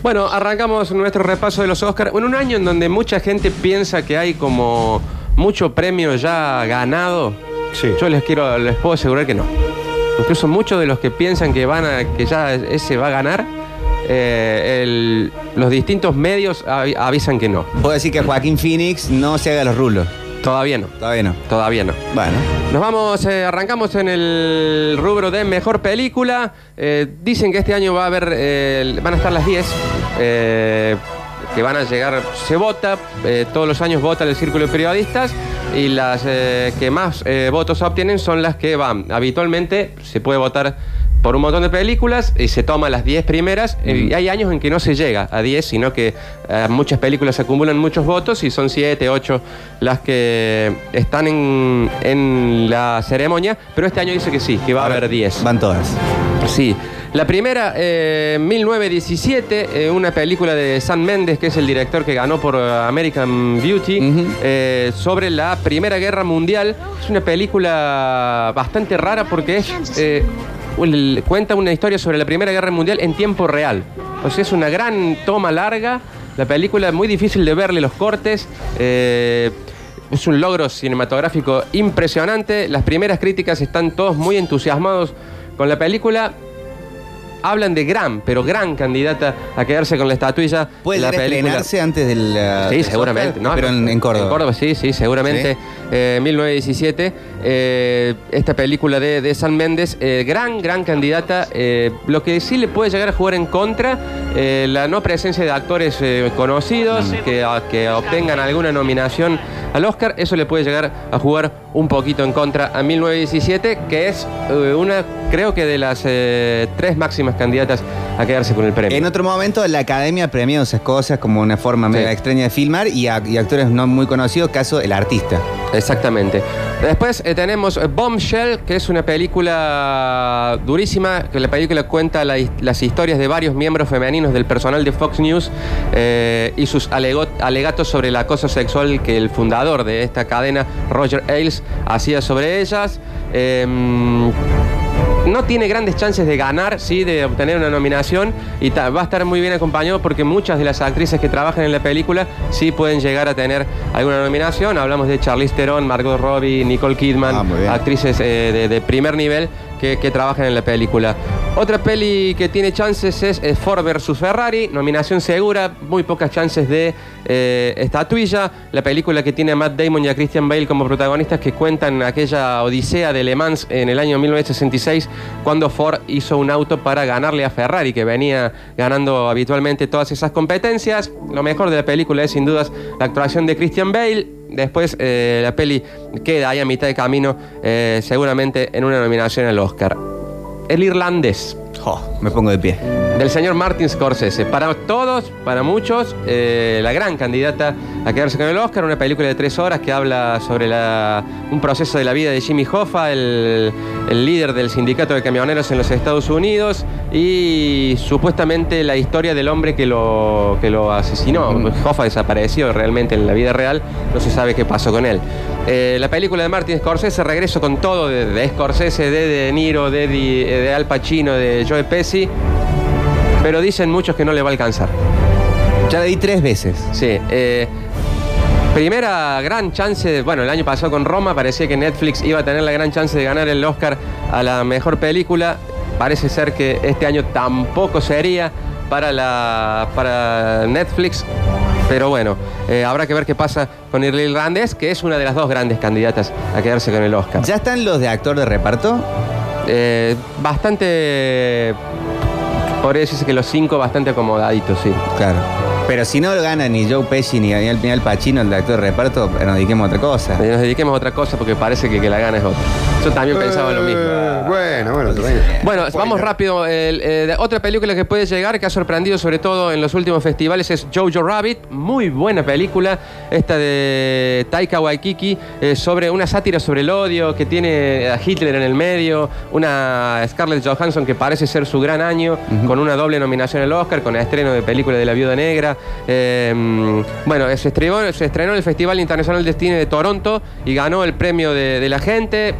Bueno, arrancamos nuestro repaso de los Oscars. En un año en donde mucha gente piensa que hay como mucho premio ya ganado, Sí. yo les quiero, les puedo asegurar que no. Incluso muchos de los que piensan que van a, que ya ese va a ganar, eh, el- los distintos medios avi- avisan que no. Puedo decir que Joaquín Phoenix no se haga los rulos. Todavía no. Todavía no. Todavía no. Bueno. Nos vamos, eh, arrancamos en el rubro de mejor película. Eh, dicen que este año va a haber, eh, van a estar las 10, eh, que van a llegar, se vota, todos los años vota el círculo de periodistas y las que más votos obtienen son las que van. Habitualmente se puede votar por un montón de películas y se toma las 10 primeras eh, y hay años en que no se llega a 10, sino que eh, muchas películas acumulan muchos votos y son 7, 8 las que están en, en la ceremonia, pero este año dice que sí, que va a haber 10. Van todas. Sí. La primera, eh, 1917, eh, una película de Sam Mendes, que es el director que ganó por eh, American Beauty, eh, sobre la Primera Guerra Mundial. Es una película bastante rara porque es, cuenta una historia sobre la Primera Guerra Mundial en tiempo real. Es una gran toma larga. La película es muy difícil de verle los cortes. eh, es un logro cinematográfico impresionante. Las primeras críticas están todos muy entusiasmados con la película. Hablan de gran, pero gran candidata a quedarse con la estatuilla. ¿Puede la llegar a estrenarse antes del. Sí, del seguramente. Pero en, en Córdoba. En Córdoba, sí, sí, seguramente. Sí. Eh, 1917. eh, esta película de, de San Méndez, eh, gran, gran candidata. eh, lo que sí le puede llegar a jugar en contra, eh, la no presencia de actores eh, conocidos que, a- que obtengan alguna nominación al Oscar, eso le puede llegar a jugar un poquito en contra a 1917, que es eh, una, creo que de las eh, tres máximas candidatas a quedarse con el premio. En otro momento, la academia premió esas cosas como una forma medio Sí. extraña de filmar y, a- y actores no muy conocidos, caso El Artista. Exactamente. Después eh, tenemos Bombshell, que es una película durísima, que la película cuenta la las historias de varios miembros femeninos del personal de Fox News eh, y sus alegatos sobre el acoso sexual que el fundador de esta cadena, Roger Ailes, hacía sobre ellas. Em, no tiene grandes chances de ganar, sí, de obtener una nominación y va a estar muy bien acompañado porque muchas de las actrices que trabajan en la película sí pueden llegar a tener alguna nominación. Hablamos de Charlize Theron, Margot Robbie, Nicole Kidman, Ah, actrices eh, de, de primer nivel que, que trabajan en la película. Otra peli que tiene chances es eh, Ford vs Ferrari, nominación segura, muy pocas chances de eh, estatuilla. La película que tiene a Matt Damon y a Christian Bale como protagonistas que cuentan aquella odisea de Le Mans en el año 1966 cuando Ford hizo un auto para ganarle a Ferrari que venía ganando habitualmente todas esas competencias. Lo mejor de la película es sin dudas la actuación de Christian Bale. Después eh, la peli queda ahí a mitad de camino, seguramente en una nominación al Oscar. El irlandés, Jo, me pongo de pie. Del señor Martin Scorsese. Para todos, para muchos, eh, la gran candidata a quedarse con el Oscar, una película de tres horas que habla sobre la- un proceso de la vida de Jimmy Hoffa, el, el líder del sindicato de camioneros en los Estados Unidos, y supuestamente la historia del hombre que lo, que lo asesinó. Hoffa desapareció realmente en la vida real, no se sabe qué pasó con él. Eh, la película de Martin Scorsese, regreso con todo de, de Scorsese, de De Niro, de, Di- de Al Pacino, de Joe Pesci. Pero dicen muchos que no le va a alcanzar. Ya la di tres veces. Sí. eh, primera gran chance, de- bueno, el año pasado con Roma parecía que Netflix iba a tener la gran chance de ganar el Oscar a la mejor película. Parece ser que este año tampoco sería para, la, para Netflix. Pero bueno, eh, habrá que ver qué pasa con El Irlandés, que es una de las dos grandes candidatas a quedarse con el Oscar. ¿Ya están los de actor de reparto? Eh, bastante, podría decirse que los cinco bastante acomodaditos, sí. Claro. Pero si no lo gana ni Joe Pesci ni Daniel Pinal Pacino, el actor de reparto, nos dediquemos a otra cosa. Nos dediquemos a otra cosa porque parece que, que la gana es otra. Yo también pensaba lo mismo. Eh, Bueno, bueno, también. Bueno, vamos rápido. El, eh, otra película que puede llegar, que ha sorprendido sobre todo en los últimos festivales, es Jojo Rabbit. Muy buena película. Esta de Taika Waikiki, eh, sobre una sátira sobre el odio, que tiene a Hitler en el medio, una Scarlett Johansson que parece ser su gran año, con una doble nominación al Oscar, con el estreno de película de La Viuda Negra. Eh, bueno, se estrenó, se estrenó en el Festival Internacional de Cine de Toronto y ganó el premio de, de la gente.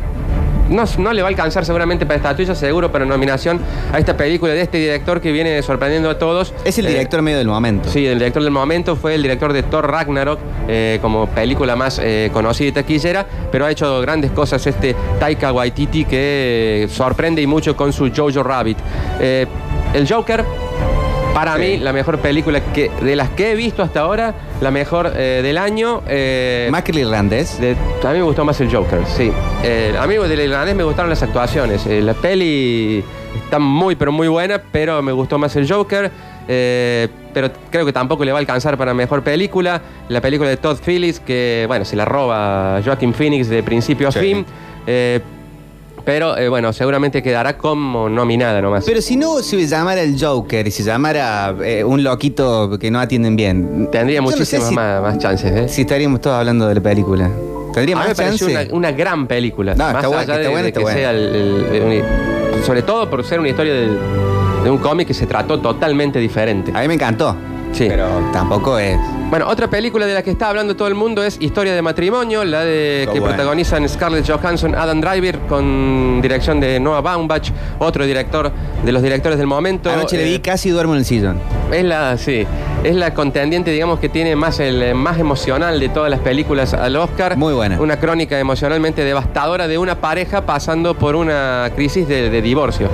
No, no le va a alcanzar seguramente para estatuilla, seguro para nominación a esta película de este director que viene sorprendiendo a todos. Es el Eh, director medio del momento. Sí, el director del momento fue el director de Thor Ragnarok, eh, como película más eh, conocida y taquillera, pero ha hecho grandes cosas este Taika Waititi que sorprende y mucho con su Jojo Rabbit. El Joker, para Sí. mí, la mejor película que, de las que he visto hasta ahora, la mejor eh, del año. eh, Más que el irlandés. de- a mí me gustó más el Joker, sí. Eh, a mí del irlandés me gustaron las actuaciones. Eh, la peli está muy, pero muy buena, pero me gustó más el Joker. Eh, pero creo que tampoco le va a alcanzar para mejor película. La película de Todd Phillips, que bueno, se la roba Joaquin Phoenix de principio a fin. Pero eh, bueno, seguramente quedará como nominada nomás. Pero si no se llamara el Joker y se llamara eh, un loquito que no atienden bien. Tendría yo no sé muchísimas si, más, más chances, ¿eh? si estaríamos todos hablando de la película. ¿Tendría A mí me más pareció chance? una, una gran película. No, más está allá está de, buena, de está que buena. sea el- el- el uni- sobre todo por ser una historia del- de un cómic que se trató totalmente diferente. A mí me encantó. Sí. Pero tampoco es. Bueno, otra película de la que está hablando todo el mundo es Historia de matrimonio, la de Está que buena. protagonizan Scarlett Johansson, Adam Driver, con dirección de Noah Baumbach, otro director de los directores del momento. Anoche le Eh, vi casi duermo en el sillón. Es la, sí, es la contendiente, digamos, que tiene más el eh, más emocional de todas las películas al Oscar. Muy buena. Una crónica emocionalmente devastadora de una pareja pasando por una crisis de, de divorcio.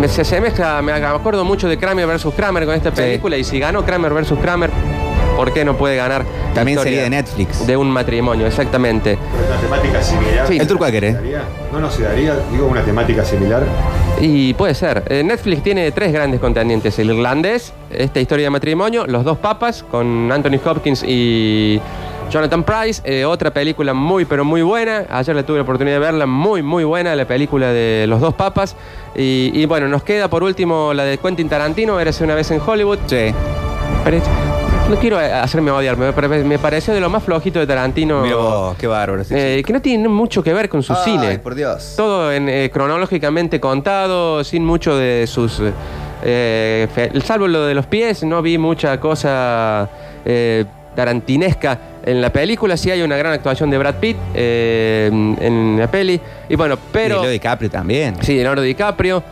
Me, se asemeja, me acuerdo mucho de Kramer versus Kramer con esta película y si ganó Kramer versus Kramer, ¿por qué no puede ganar? También sería de Netflix. De un matrimonio, exactamente. Una temática similar. Sí. ¿El turco a querer? No, no se daría, digo, una temática similar. Y puede ser. Eh, Netflix tiene tres grandes contendientes. El irlandés, esta historia de matrimonio, Los dos papas, con Anthony Hopkins y Jonathan Price. Eh, otra película muy, pero muy buena. Ayer la tuve la oportunidad de verla. Muy, muy buena la película de Los dos papas. Y, y bueno, nos queda por último la de Quentin Tarantino, Érase una vez en Hollywood. Sí. Pero no quiero eh, hacerme odiar, me, me pareció de lo más flojito de Tarantino. Mira vos, qué bárbaro. eh, que no tiene mucho que ver con su chico. cine. Ay, por Dios. Todo en, eh, cronológicamente contado, sin mucho de sus... eh, fe- salvo lo de los pies, no vi mucha cosa eh, tarantinesca en la película. Sí hay una gran actuación de Brad Pitt eh, en la peli. Y bueno, Pero... pero... Y Leo DiCaprio también. Sí, Leonardo DiCaprio.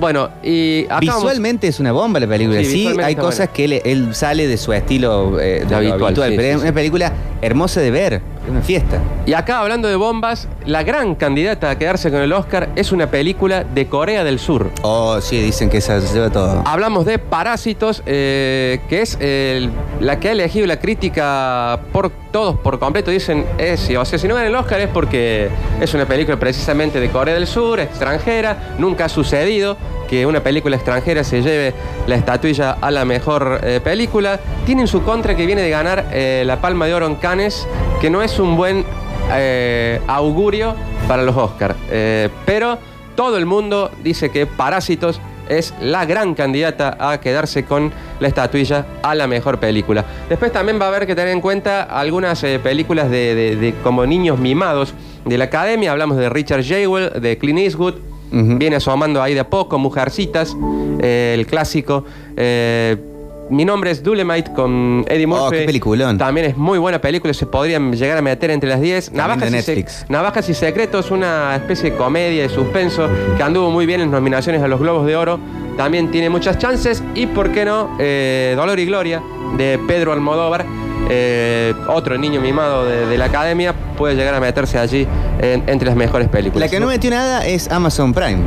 Bueno, y Visualmente es una bomba la película. Sí, Sí, visualmente hay está cosas buena. que él, él sale de su estilo eh, de lo habitual, habitual, sí, pero sí, es sí. una película hermosa de ver, es una fiesta. Y acá hablando de bombas, la gran candidata a quedarse con el Oscar es una película de Corea del Sur. Oh, sí, dicen que esa se lleva todo. Hablamos de Parásitos, eh, que es el- la que ha elegido la crítica por todos por completo. Dicen, es, o sea, si no gana el Oscar es porque es una película precisamente de Corea del Sur, extranjera. Nunca ha sucedido que una película extranjera se lleve la estatuilla a la mejor eh, película. Tiene en su contra que viene de ganar eh, la Palma de Oro en Cannes, que no es un buen eh, augurio para los Oscars. pero todo el mundo dice que Parásitos es la gran candidata a quedarse con la estatuilla a la mejor película. Después también va a haber que tener en cuenta algunas películas de, de- de como niños mimados de la academia. Hablamos de Richard Jewell, de Clint Eastwood. Ujú. Viene asomando ahí de a poco, Mujercitas, eh, el clásico. Eh, mi nombre es Dulemite con Eddie Murphy. Oh, qué peliculón. También es muy buena película, se podrían llegar a meter entre las 10. También Navajas, de y. Navajas y Secretos, una especie de comedia de suspenso que anduvo muy bien en nominaciones a los Globos de Oro. También tiene muchas chances. Y por qué no, Eh, Dolor y Gloria de Pedro Almodóvar. eh, otro niño mimado de, de la academia puede llegar a meterse allí en- entre las mejores películas. La que no metió nada es Amazon Prime.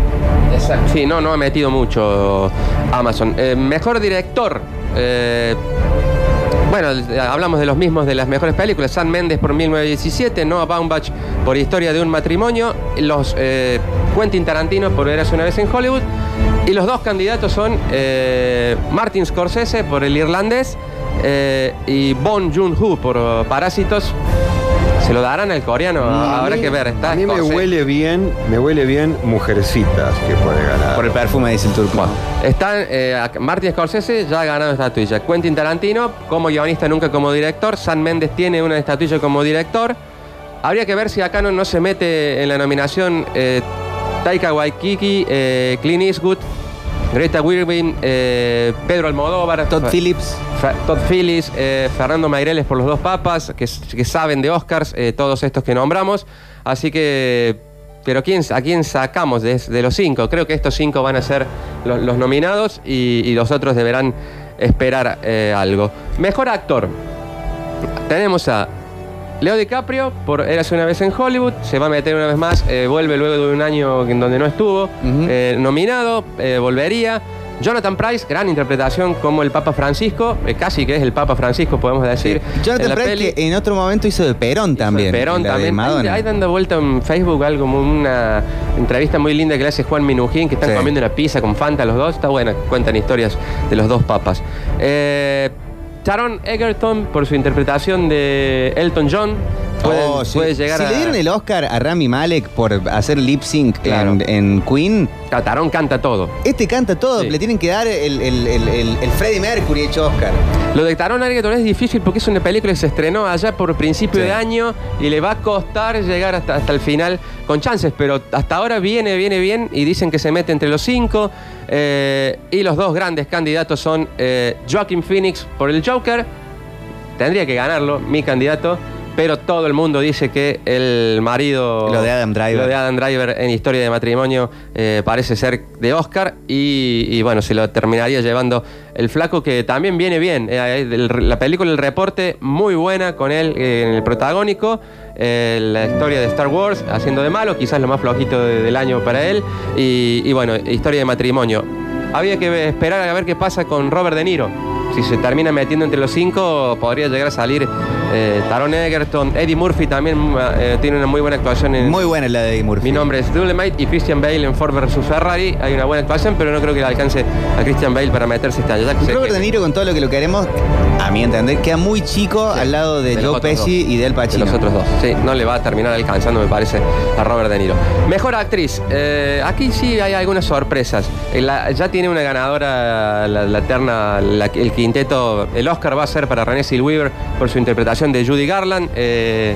Exacto. Sí, no, no ha metido mucho Amazon. Eh, mejor director. bueno, hablamos de los mismos de las mejores películas. San Méndez por 1917, Noah Baumbach por Historia de un matrimonio, los eh, Quentin Tarantino por Eras una vez en Hollywood. Y los dos candidatos son eh, Martin Scorsese por El Irlandés eh, y Bon Joon-ho por uh, Parásitos. ¿Se lo darán al coreano? A Habrá mí- que ver. Está a mí me Scorsese. huele bien, me huele bien Mujercitas que puede ganar. Por el perfume, dice el turco. Están eh, ac- Martin Scorsese ya ha ganado estatuilla. Quentin Tarantino como guionista, nunca como director. San Méndez tiene una estatuilla como director. Habría que ver si acá no, no se mete en la nominación eh, Taika Waititi, eh, Clint Eastwood, Greta Gerwig, eh, Pedro Almodóvar, Todd Phillips. Todd Phillips, eh, Fernando Maireles por los dos papas, que, saben de Oscars, eh, todos estos que nombramos. Así que pero ¿quién, ¿a quién sacamos de, de los cinco? Creo que estos cinco van a ser los, los nominados y, y los otros deberán esperar algo. Mejor actor. Tenemos a Leo DiCaprio por Érase una vez en Hollywood, se va a meter una vez más, eh, vuelve luego de un año en donde no estuvo, eh, nominado, eh, volvería. Jonathan Price, gran interpretación como el Papa Francisco, eh, casi que es el Papa Francisco, podemos decir. en Jonathan la Price peli. que en otro momento hizo de Perón también. Perón la de también. Hay, Madonna. hay dando vuelta en Facebook algo como una entrevista muy linda que le hace Juan Minujín, que están Sí. comiendo una pizza con Fanta los dos. Está buena, cuentan historias de los dos papas. Eh, Taron Egerton por su interpretación de Elton John. Oh, sí. puede llegar si a. le dieron el Oscar a Rami Malek por hacer lip sync Claro. en, en Queen, Taron canta todo. este canta todo. Sí. Le tienen que dar el, el, el, el- el Freddie Mercury hecho Oscar. Lo de Taron Egerton es difícil porque es una película que se estrenó allá por principio Sí. de año y le va a costar llegar hasta, hasta el final con chances, pero hasta ahora viene, viene bien y dicen que se mete entre los cinco. eh, y los dos grandes candidatos son eh, Joaquin Phoenix por el Joker, tendría que ganarlo, mi candidato. Pero todo el mundo dice que el marido. Lo de Adam Driver. Lo de Adam Driver en historia de matrimonio eh, parece ser de Oscar. Y, y bueno, se lo terminaría llevando el flaco que también viene bien. Eh, el- la película El Reporte, muy buena con él eh, en el protagónico. La historia de Star Wars haciendo de malo, quizás lo más flojito de- del año para él. Y, y bueno, historia de matrimonio. Había que esperar a ver qué pasa con Robert De Niro. Si se termina metiendo entre los cinco, podría llegar a salir eh, Taron Egerton. Eddie Murphy también eh, tiene una muy buena actuación en. Muy buena la de Eddie Murphy. Mi nombre es Dolemite y Christian Bale en Ford vs Ferrari. Hay una buena actuación, pero no creo que le alcance a Christian Bale para meterse este sé Robert De Niro, con todo lo que lo queremos, a mi entender, queda muy chico Sí, al lado de, Joe Pesci dos. y de Al de Pacino. los otros dos. Sí, no le va a terminar alcanzando, me parece, a Robert De Niro. Mejor actriz. Eh, aquí sí hay algunas sorpresas. Eh, la- ya tiene una ganadora la, la terna, la- el quinteto. El Oscar va a ser para René Zellweger por su interpretación de Judy Garland. Eh,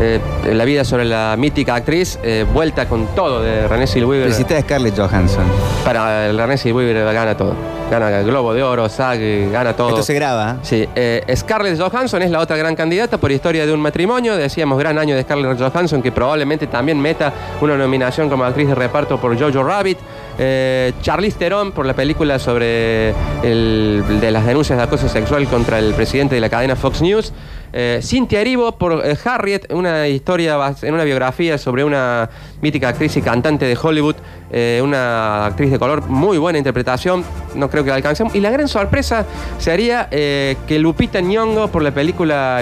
eh, la vida sobre la mítica actriz. eh, vuelta con todo de René Zellweger. Felicita a Scarlett Johansson. Para el René Zellweger gana todo. Gana el Globo de Oro, SAG, gana todo. Esto se graba. Sí, eh, Scarlett Johansson es la otra gran candidata por historia de un matrimonio. Decíamos gran año de Scarlett Johansson, que probablemente también meta una nominación como actriz de reparto por Jojo Rabbit. Eh, Charlize Theron por la película sobre el, de las denuncias de acoso sexual contra el presidente de la cadena Fox News. Eh, Cynthia Erivo por eh, Harriet, una historia en una biografía sobre una mítica actriz y cantante de Hollywood, eh, una actriz de color, muy buena interpretación, no creo que la alcancemos. Y la gran sorpresa sería que Lupita Nyong'o por la película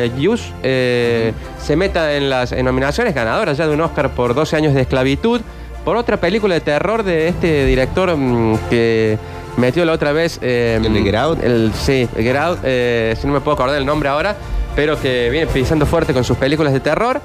eh, se meta en las nominaciones ganadoras ya de un Oscar por 12 años de esclavitud, por otra película de terror de este director mm, que metió la otra vez... eh, ¿El de Get Out? el- sí, Get Out, eh, si no me puedo acordar el nombre ahora, pero que viene pisando fuerte con sus películas de terror.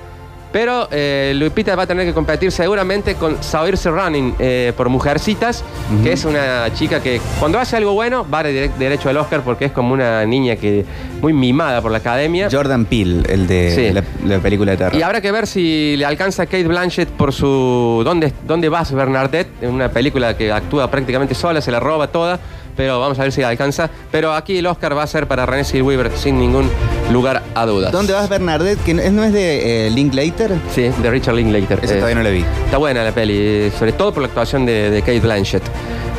Pero eh, Lupita va a tener que competir seguramente con Saoirse Running eh, por Mujercitas, que es una chica que cuando hace algo bueno va de- derecho al Oscar porque es como una niña que muy mimada por la academia. Jordan Peele, el de Sí. la, la película de terror. Y habrá que ver si le alcanza a Kate Blanchett por su ¿Dónde, dónde vas, Bernadette? En una película que actúa prácticamente sola, se la roba toda. Pero vamos a ver si alcanza. Pero aquí el Oscar va a ser para René Zellweger sin ningún lugar a dudas. ¿Dónde vas, Bernadette? Que no es, de eh, Linklater. Sí, de Richard Linklater. Ese Eh, todavía no la vi. Está buena la peli, sobre todo por la actuación de, de Kate Blanchett.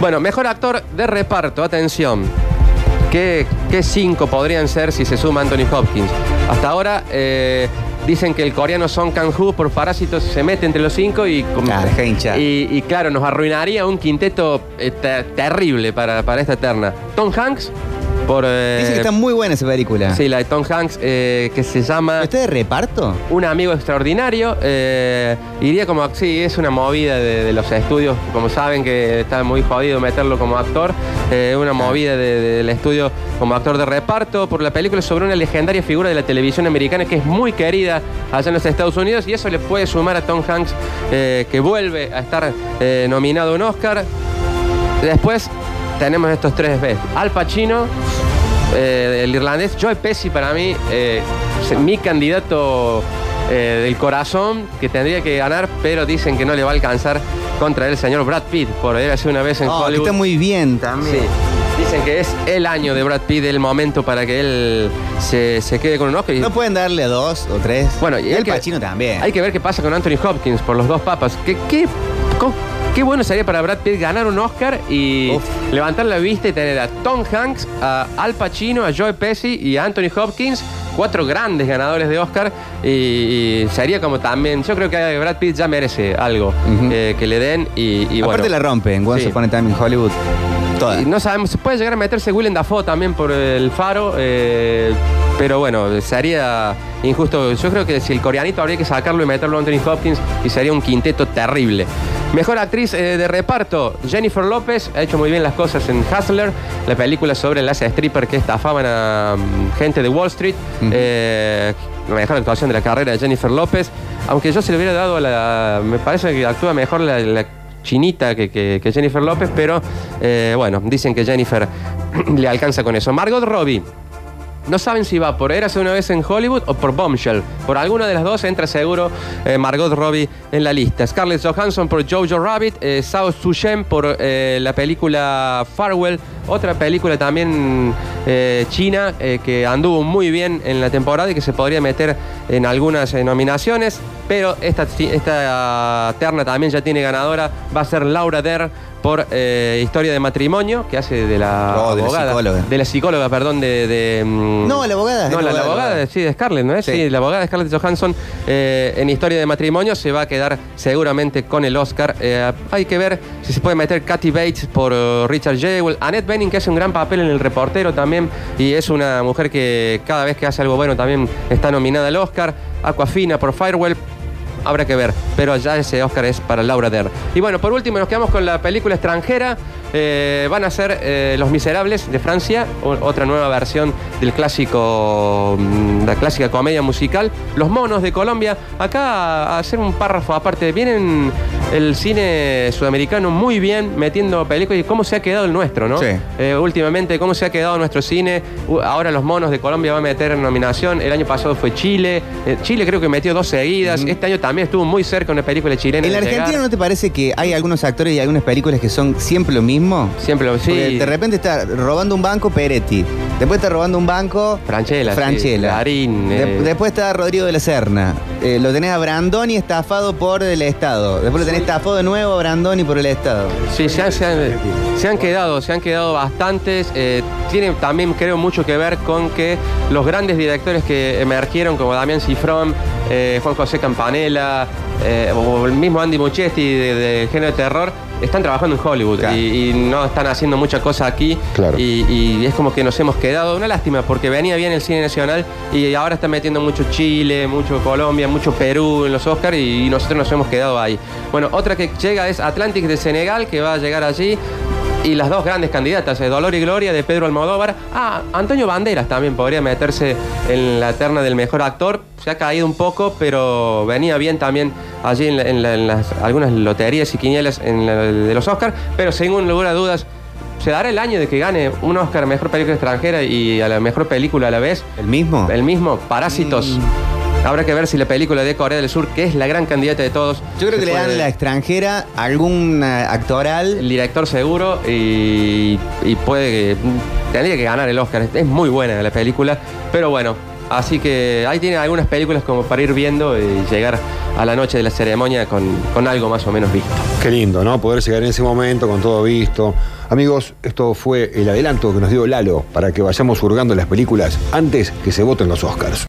Bueno, mejor actor de reparto, atención. ¿Qué, qué cinco podrían ser si se suma Anthony Hopkins? Hasta ahora eh, dicen que el coreano Song Kang-ho por Parásitos se mete entre los cinco y, com- deja de hinchar. y, y claro, nos arruinaría un quinteto eh, ter- terrible para, para esta terna. Tom Hanks por... eh, Dice que está muy buena esa película. Sí, la de Tom Hanks eh, que se llama... ¿Está de reparto? Un amigo extraordinario. eh, iría como. Sí, es una movida de, de los estudios. Como saben que está muy jodido meterlo como actor. eh, una movida de- de- del estudio como actor de reparto por la película sobre una legendaria figura de la televisión americana que es muy querida allá en los Estados Unidos. Y eso le puede sumar a Tom Hanks, eh, que vuelve a estar eh, nominado a un Oscar. Después tenemos estos tres B. Al Pacino, eh, el irlandés. Joe Pesci para mí, eh, es mi candidato eh, del corazón que tendría que ganar, pero dicen que no le va a alcanzar contra el señor Brad Pitt por sido una vez en Oh, que Hollywood. está muy bien también. Sí. Dicen que es el año de Brad Pitt, el momento para que él se, se quede con un Oscar. No pueden darle a dos o tres. Bueno, y el Pacino también. Hay que ver qué pasa con Anthony Hopkins por los dos papas. ¿Qué, qué, qué bueno sería para Brad Pitt ganar un Oscar y Uf. levantar la vista y tener a Tom Hanks, a Al Pacino, a Joe Pesci y a Anthony Hopkins, cuatro grandes ganadores de Oscar. Y, y sería como también, yo creo que Brad Pitt ya merece algo eh, que le den y, y Aparte bueno. la rompe en Once Sí. Upon a Time in Hollywood. Toda. Y no sabemos, puede llegar a meterse Willem Dafoe también por el faro, eh, pero bueno, sería injusto. Yo creo que si el coreanito habría que sacarlo y meterlo a Anthony Hopkins y sería un quinteto terrible. Mejor actriz eh, de reparto, Jennifer López, ha hecho muy bien las cosas en Hustler, la película sobre las strippers que estafaban a mm, gente de Wall Street. Ujú. Eh, la mejor actuación de la carrera de Jennifer López, aunque yo se le hubiera dado a la... Me parece que actúa mejor la, la chinita que, que- que Jennifer López, pero eh, bueno, dicen que Jennifer le alcanza con eso. Margot Robbie. No saben si va por Érase una vez en Hollywood o por Bombshell. Por alguna de las dos entra seguro eh, Margot Robbie en la lista. Scarlett Johansson por Jojo Rabbit, eh, Sao Sushen por eh, la película Farewell, otra película también eh, china que anduvo muy bien en la temporada y que se podría meter en algunas nominaciones. Pero esta, esta terna también ya tiene ganadora. Va a ser Laura Der por eh, Historia de Matrimonio, que hace de la Oh, de la abogada. psicóloga. De la psicóloga, perdón, de. de, mm, No, la abogada, No, es la, la la abogada, abogada, la abogada. sí, de Scarlett, ¿no es? Sí, Sí. la abogada de Scarlett Johansson eh, en Historia de Matrimonio se va a quedar seguramente con el Oscar. Eh, hay que ver si se puede meter Kathy Bates por eh, Richard Jewell. Annette Bening, que hace un gran papel en El Reportero también, y es una mujer que cada vez que hace algo bueno también está nominada al Oscar. Aquafina por Firewell. Habrá que ver, pero ya ese Oscar es para Laura Der. Y bueno, por último nos quedamos con la película extranjera. Eh, van a ser eh, Los Miserables de Francia, otra nueva versión del clásico, mm, la clásica comedia musical. Los Monos de Colombia. Acá a hacer un párrafo aparte. Vienen el cine sudamericano muy bien metiendo películas y cómo se ha quedado el nuestro, ¿no? Sí. Eh, últimamente, cómo se ha quedado nuestro cine. Ahora los monos de Colombia va a meter en nominación. El año pasado fue Chile. Chile creo que metió dos seguidas. Este año también estuvo muy cerca una película chilena. ¿En la llegar. Argentina no te parece que hay algunos actores y algunas películas que son siempre lo mismo? Siempre lo Porque sí. de repente está robando un banco Peretti. Después está robando un banco Franchella, sí, Franchella. Darín, De- eh. Después está Rodrigo de la Serna. Eh, lo tenés a Brandoni estafado por el Estado. Después lo tenés estafado de nuevo a Brandoni por el Estado. Sí, se han, se han- se han quedado, se han quedado bastantes. eh, tiene también, creo, mucho que ver con que los grandes directores que emergieron, como Damián Cifrón, eh, Juan José Campanella, o el mismo Andy Muschietti de, de género de terror, están trabajando en Hollywood Claro. y, y no están haciendo mucha cosa aquí. Claro. Y, y es como que nos hemos quedado. Una lástima, porque venía bien el cine nacional y ahora están metiendo mucho Chile, mucho Colombia, mucho Perú en los Oscars y, y nosotros nos hemos quedado ahí. Bueno, otra que llega es Atlantic de Senegal, que va a llegar allí. Y las dos grandes candidatas, eh, Dolor y Gloria de Pedro Almodóvar. Ah, Antonio Banderas también podría meterse en la terna del mejor actor. Se ha caído un poco, pero venía bien también allí en, la- en la- en las, algunas loterías y quinielas en la- de los Oscars. Pero sin lugar a dudas, se dará el año de que gane un Oscar a mejor película extranjera y a la mejor película a la vez. ¿El mismo? El mismo, Parásitos. Habrá que ver si la película de Corea del Sur, que es la gran candidata de todos. Yo creo que le dan puede- la extranjera algún eh, actoral. el director seguro y, y puede tendría que ganar el Oscar. Es muy buena la película, pero bueno, así que ahí tiene algunas películas como para ir viendo y llegar a la noche de la ceremonia con, con algo más o menos visto. Qué lindo, ¿no? Poder llegar en ese momento con todo visto. Amigos, esto fue el adelanto que nos dio Lalo para que vayamos hurgando las películas antes que se voten los Oscars.